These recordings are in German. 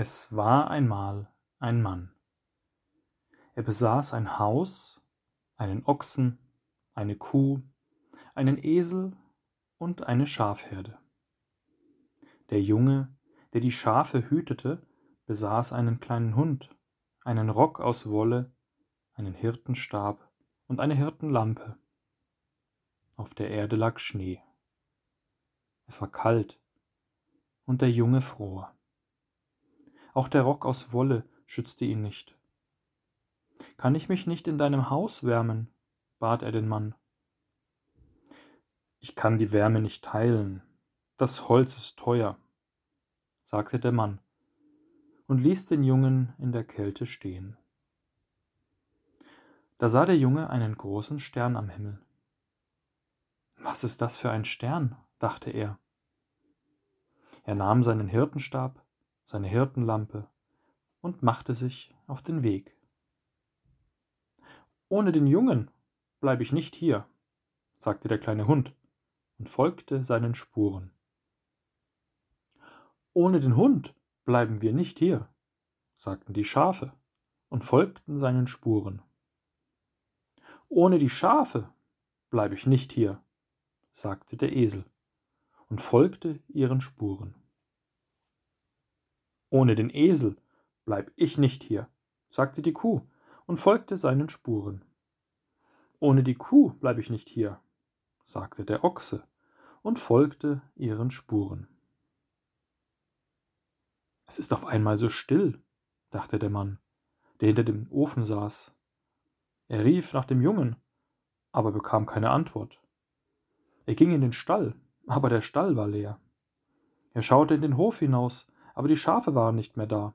Es war einmal ein Mann. Er besaß ein Haus, einen Ochsen, eine Kuh, einen Esel und eine Schafherde. Der Junge, der die Schafe hütete, besaß einen kleinen Hund, einen Rock aus Wolle, einen Hirtenstab und eine Hirtenlampe. Auf der Erde lag Schnee. Es war kalt und der Junge fror. Auch der Rock aus Wolle schützte ihn nicht. Kann ich mich nicht in deinem Haus wärmen? bat er den Mann. Ich kann die Wärme nicht teilen. Das Holz ist teuer, sagte der Mann und ließ den Jungen in der Kälte stehen. Da sah der Junge einen großen Stern am Himmel. Was ist das für ein Stern? dachte er. Er nahm seinen Hirtenstab, seine Hirtenlampe und machte sich auf den Weg. Ohne den Jungen bleibe ich nicht hier, sagte der kleine Hund und folgte seinen Spuren. Ohne den Hund bleiben wir nicht hier, sagten die Schafe und folgten seinen Spuren. Ohne die Schafe bleibe ich nicht hier, sagte der Esel und folgte ihren Spuren. Ohne den Esel bleib ich nicht hier, sagte die Kuh und folgte seinen Spuren. Ohne die Kuh bleib ich nicht hier, sagte der Ochse und folgte ihren Spuren. Es ist auf einmal so still, dachte der Mann, der hinter dem Ofen saß. Er rief nach dem Jungen, aber bekam keine Antwort. Er ging in den Stall, aber der Stall war leer. Er schaute in den Hof hinaus, aber die Schafe waren nicht mehr da.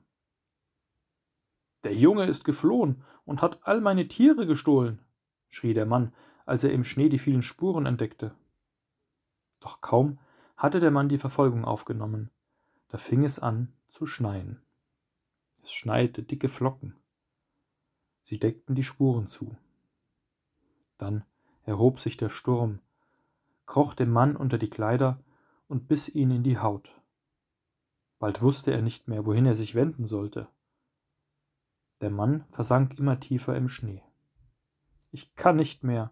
Der Junge ist geflohen und hat all meine Tiere gestohlen, schrie der Mann, als er im Schnee die vielen Spuren entdeckte. Doch kaum hatte der Mann die Verfolgung aufgenommen, da fing es an zu schneien. Es schneite dicke Flocken. Sie deckten die Spuren zu. Dann erhob sich der Sturm, kroch dem Mann unter die Kleider und biss ihn in die Haut. Bald wusste er nicht mehr, wohin er sich wenden sollte. Der Mann versank immer tiefer im Schnee. Ich kann nicht mehr,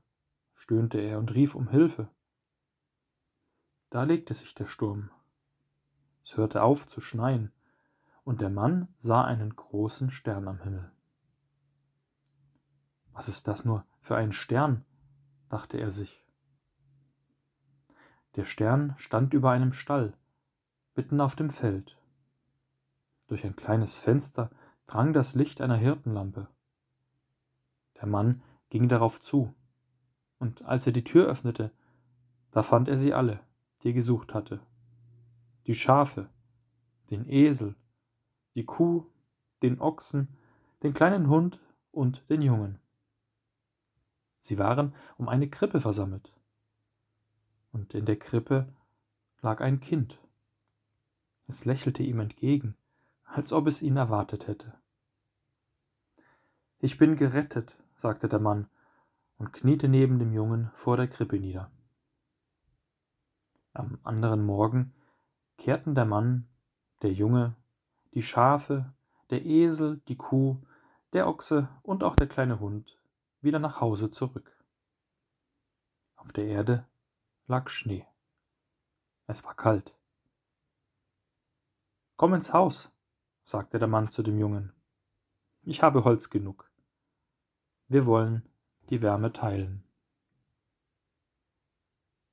stöhnte er und rief um Hilfe. Da legte sich der Sturm. Es hörte auf zu schneien, und der Mann sah einen großen Stern am Himmel. Was ist das nur für ein Stern? dachte er sich. Der Stern stand über einem Stall, mitten auf dem Feld. Durch ein kleines Fenster drang das Licht einer Hirtenlampe. Der Mann ging darauf zu, und als er die Tür öffnete, da fand er sie alle, die er gesucht hatte. Die Schafe, den Esel, die Kuh, den Ochsen, den kleinen Hund und den Jungen. Sie waren um eine Krippe versammelt. Und in der Krippe lag ein Kind. Es lächelte ihm entgegen als ob es ihn erwartet hätte. Ich bin gerettet, sagte der Mann und kniete neben dem Jungen vor der Krippe nieder. Am anderen Morgen kehrten der Mann, der Junge, die Schafe, der Esel, die Kuh, der Ochse und auch der kleine Hund wieder nach Hause zurück. Auf der Erde lag Schnee. Es war kalt. Komm ins Haus, sagte der Mann zu dem Jungen. Ich habe Holz genug. Wir wollen die Wärme teilen.